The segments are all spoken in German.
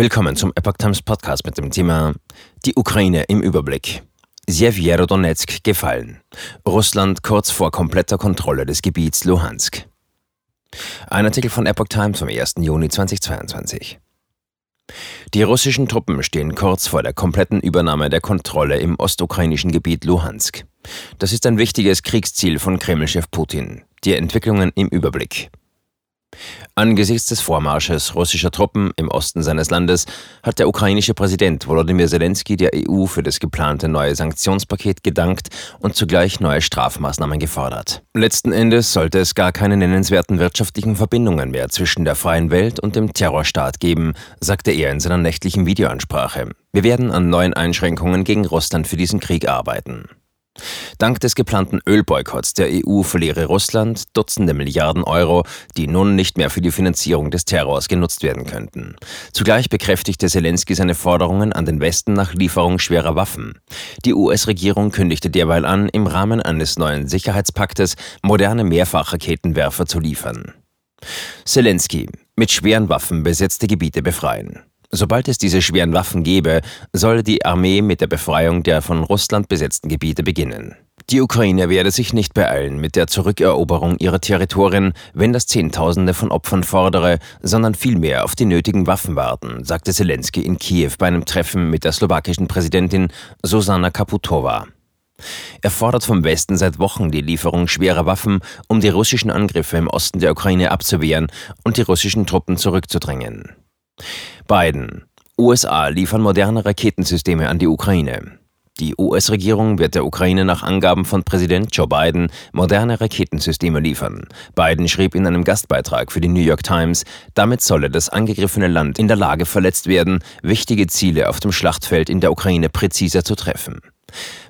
Willkommen zum Epoch Times Podcast mit dem Thema Die Ukraine im Überblick. Sjewiero-Donetsk gefallen. Russland kurz vor kompletter Kontrolle des Gebiets Luhansk. Ein Artikel von Epoch Times vom 1. Juni 2022. Die russischen Truppen stehen kurz vor der kompletten Übernahme der Kontrolle im ostukrainischen Gebiet Luhansk. Das ist ein wichtiges Kriegsziel von Kremlchef Putin. Die Entwicklungen im Überblick. Angesichts des Vormarsches russischer Truppen im Osten seines Landes hat der ukrainische Präsident Volodymyr Zelensky der EU für das geplante neue Sanktionspaket gedankt und zugleich neue Strafmaßnahmen gefordert. Letzten Endes sollte es gar keine nennenswerten wirtschaftlichen Verbindungen mehr zwischen der freien Welt und dem Terrorstaat geben, sagte er in seiner nächtlichen Videoansprache. Wir werden an neuen Einschränkungen gegen Russland für diesen Krieg arbeiten. Dank des geplanten Ölboykotts der EU verliere Russland Dutzende Milliarden Euro, die nun nicht mehr für die Finanzierung des Terrors genutzt werden könnten. Zugleich bekräftigte Zelensky seine Forderungen an den Westen nach Lieferung schwerer Waffen. Die US-Regierung kündigte derweil an, im Rahmen eines neuen Sicherheitspaktes moderne Mehrfachraketenwerfer zu liefern. Zelensky mit schweren Waffen besetzte Gebiete befreien. Sobald es diese schweren Waffen gäbe, solle die Armee mit der Befreiung der von Russland besetzten Gebiete beginnen. Die Ukraine werde sich nicht beeilen mit der Zurückeroberung ihrer Territorien, wenn das Zehntausende von Opfern fordere, sondern vielmehr auf die nötigen Waffen warten, sagte Zelensky in Kiew bei einem Treffen mit der slowakischen Präsidentin Susanna Kaputova. Er fordert vom Westen seit Wochen die Lieferung schwerer Waffen, um die russischen Angriffe im Osten der Ukraine abzuwehren und die russischen Truppen zurückzudrängen. Biden. USA liefern moderne Raketensysteme an die Ukraine. Die US-Regierung wird der Ukraine nach Angaben von Präsident Joe Biden moderne Raketensysteme liefern. Biden schrieb in einem Gastbeitrag für die New York Times, damit solle das angegriffene Land in der Lage verletzt werden, wichtige Ziele auf dem Schlachtfeld in der Ukraine präziser zu treffen.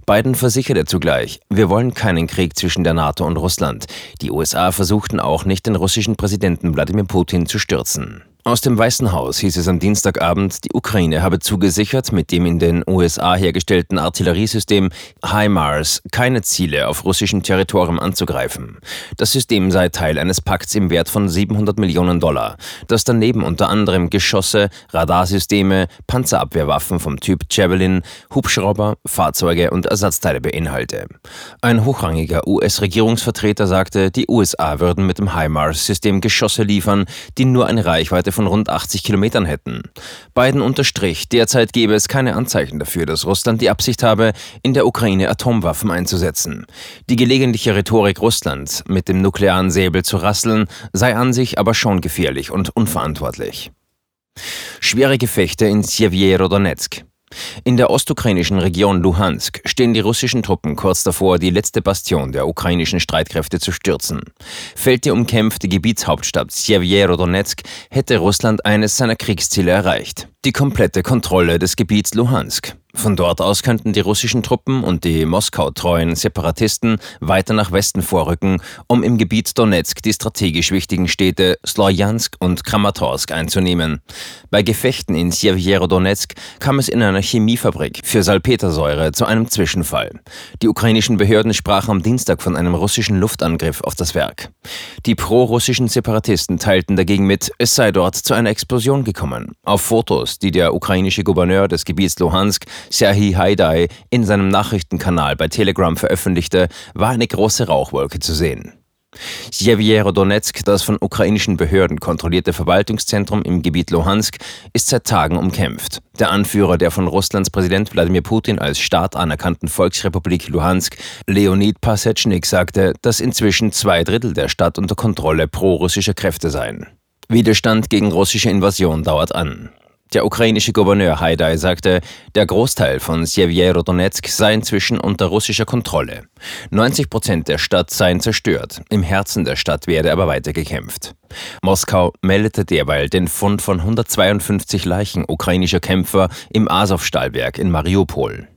Biden versicherte zugleich, wir wollen keinen Krieg zwischen der NATO und Russland. Die USA versuchten auch nicht, den russischen Präsidenten Wladimir Putin zu stürzen. Aus dem Weißen Haus hieß es am Dienstagabend, die Ukraine habe zugesichert, mit dem in den USA hergestellten Artilleriesystem HIMARS keine Ziele auf russischem Territorium anzugreifen. Das System sei Teil eines Pakts im Wert von 700 Millionen Dollar, das daneben unter anderem Geschosse, Radarsysteme, Panzerabwehrwaffen vom Typ Javelin, Hubschrauber, Fahrzeuge und Ersatzteile beinhalte. Ein hochrangiger US-Regierungsvertreter sagte, die USA würden mit dem HIMARS-System Geschosse liefern, die nur eine Reichweite Reichweite von rund 80 Kilometern hätten. Biden unterstrich, derzeit gebe es keine Anzeichen dafür, dass Russland die Absicht habe, in der Ukraine Atomwaffen einzusetzen. Die gelegentliche Rhetorik Russlands, mit dem nuklearen Säbel zu rasseln, sei an sich aber schon gefährlich und unverantwortlich. Schwere Gefechte in Sjewiero-Donetsk. In der ostukrainischen Region Luhansk stehen die russischen Truppen kurz davor, die letzte Bastion der ukrainischen Streitkräfte zu stürzen. Fällt die umkämpfte Gebietshauptstadt Sjewiero-Donetsk, hätte Russland eines seiner Kriegsziele erreicht. Die komplette Kontrolle des Gebiets Luhansk. Von dort aus könnten die russischen Truppen und die Moskau-treuen Separatisten weiter nach Westen vorrücken, um im Gebiet Donetsk die strategisch wichtigen Städte Slojansk und Kramatorsk einzunehmen. Bei Gefechten in Sjewiero-Donetsk kam es in einer Chemiefabrik für Salpetersäure zu einem Zwischenfall. Die ukrainischen Behörden sprachen am Dienstag von einem russischen Luftangriff auf das Werk. Die pro-russischen Separatisten teilten dagegen mit, es sei dort zu einer Explosion gekommen. Auf Fotos, die der ukrainische Gouverneur des Gebiets Luhansk Serhi Haidai in seinem Nachrichtenkanal bei Telegram veröffentlichte, war eine große Rauchwolke zu sehen. Donetsk, das von ukrainischen Behörden kontrollierte Verwaltungszentrum im Gebiet Luhansk, ist seit Tagen umkämpft. Der Anführer der von Russlands Präsident Wladimir Putin als Staat anerkannten Volksrepublik Luhansk, Leonid Pasechnik, sagte, dass inzwischen zwei Drittel der Stadt unter Kontrolle pro-russischer Kräfte seien. Widerstand gegen russische Invasion dauert an. Der ukrainische Gouverneur Haidai sagte, der Großteil von Sjewiero-Donetsk sei inzwischen unter russischer Kontrolle. 90 Prozent der Stadt seien zerstört, im Herzen der Stadt werde aber weiter gekämpft. Moskau meldete derweil den Fund von 152 Leichen ukrainischer Kämpfer im Azov-Stahlwerk in Mariupol.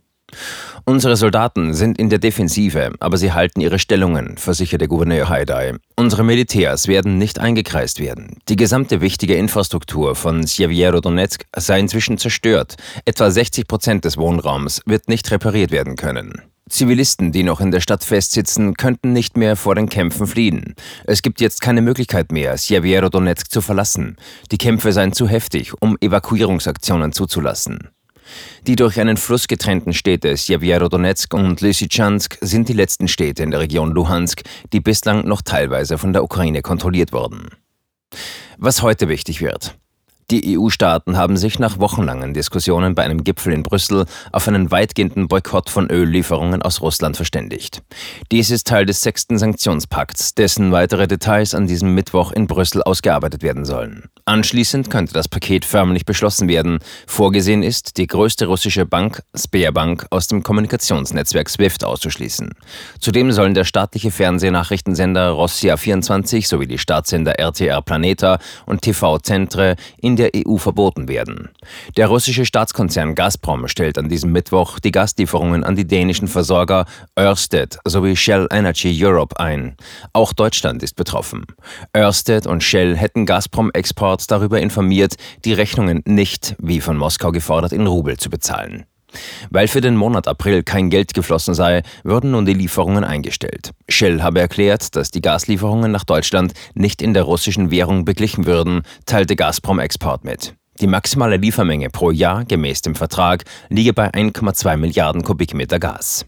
Unsere Soldaten sind in der Defensive, aber sie halten ihre Stellungen, versicherte Gouverneur Haidai. Unsere Militärs werden nicht eingekreist werden. Die gesamte wichtige Infrastruktur von Sjewiero-Donetsk sei inzwischen zerstört. Etwa 60 Prozent des Wohnraums wird nicht repariert werden können. Zivilisten, die noch in der Stadt festsitzen, könnten nicht mehr vor den Kämpfen fliehen. Es gibt jetzt keine Möglichkeit mehr, Sjewiero-Donetsk zu verlassen. Die Kämpfe seien zu heftig, um Evakuierungsaktionen zuzulassen. Die durch einen Fluss getrennten Städte Sjewiero-Donetsk und Lysychansk sind die letzten Städte in der Region Luhansk, die bislang noch teilweise von der Ukraine kontrolliert wurden. Was heute wichtig wird. Die EU-Staaten haben sich nach wochenlangen Diskussionen bei einem Gipfel in Brüssel auf einen weitgehenden Boykott von Öllieferungen aus Russland verständigt. Dies ist Teil des sechsten Sanktionspakts, dessen weitere Details an diesem Mittwoch in Brüssel ausgearbeitet werden sollen. Anschließend könnte das Paket förmlich beschlossen werden. Vorgesehen ist, die größte russische Bank, Sberbank, aus dem Kommunikationsnetzwerk SWIFT auszuschließen. Zudem sollen der staatliche Fernsehnachrichtensender Rossia 24 sowie die Staatssender RTR Planeta und TV Centre in der EU verboten werden. Der russische Staatskonzern Gazprom stellt an diesem Mittwoch die Gaslieferungen an die dänischen Versorger Ørsted sowie Shell Energy Europe ein. Auch Deutschland ist betroffen. Ørsted und Shell hätten Gazprom-Export Reports darüber informiert, die Rechnungen nicht, wie von Moskau gefordert, in Rubel zu bezahlen. Weil für den Monat April kein Geld geflossen sei, würden nun die Lieferungen eingestellt. Shell habe erklärt, dass die Gaslieferungen nach Deutschland nicht in der russischen Währung beglichen würden, teilte Gazprom Export mit. Die maximale Liefermenge pro Jahr gemäß dem Vertrag liege bei 1,2 Milliarden Kubikmeter Gas.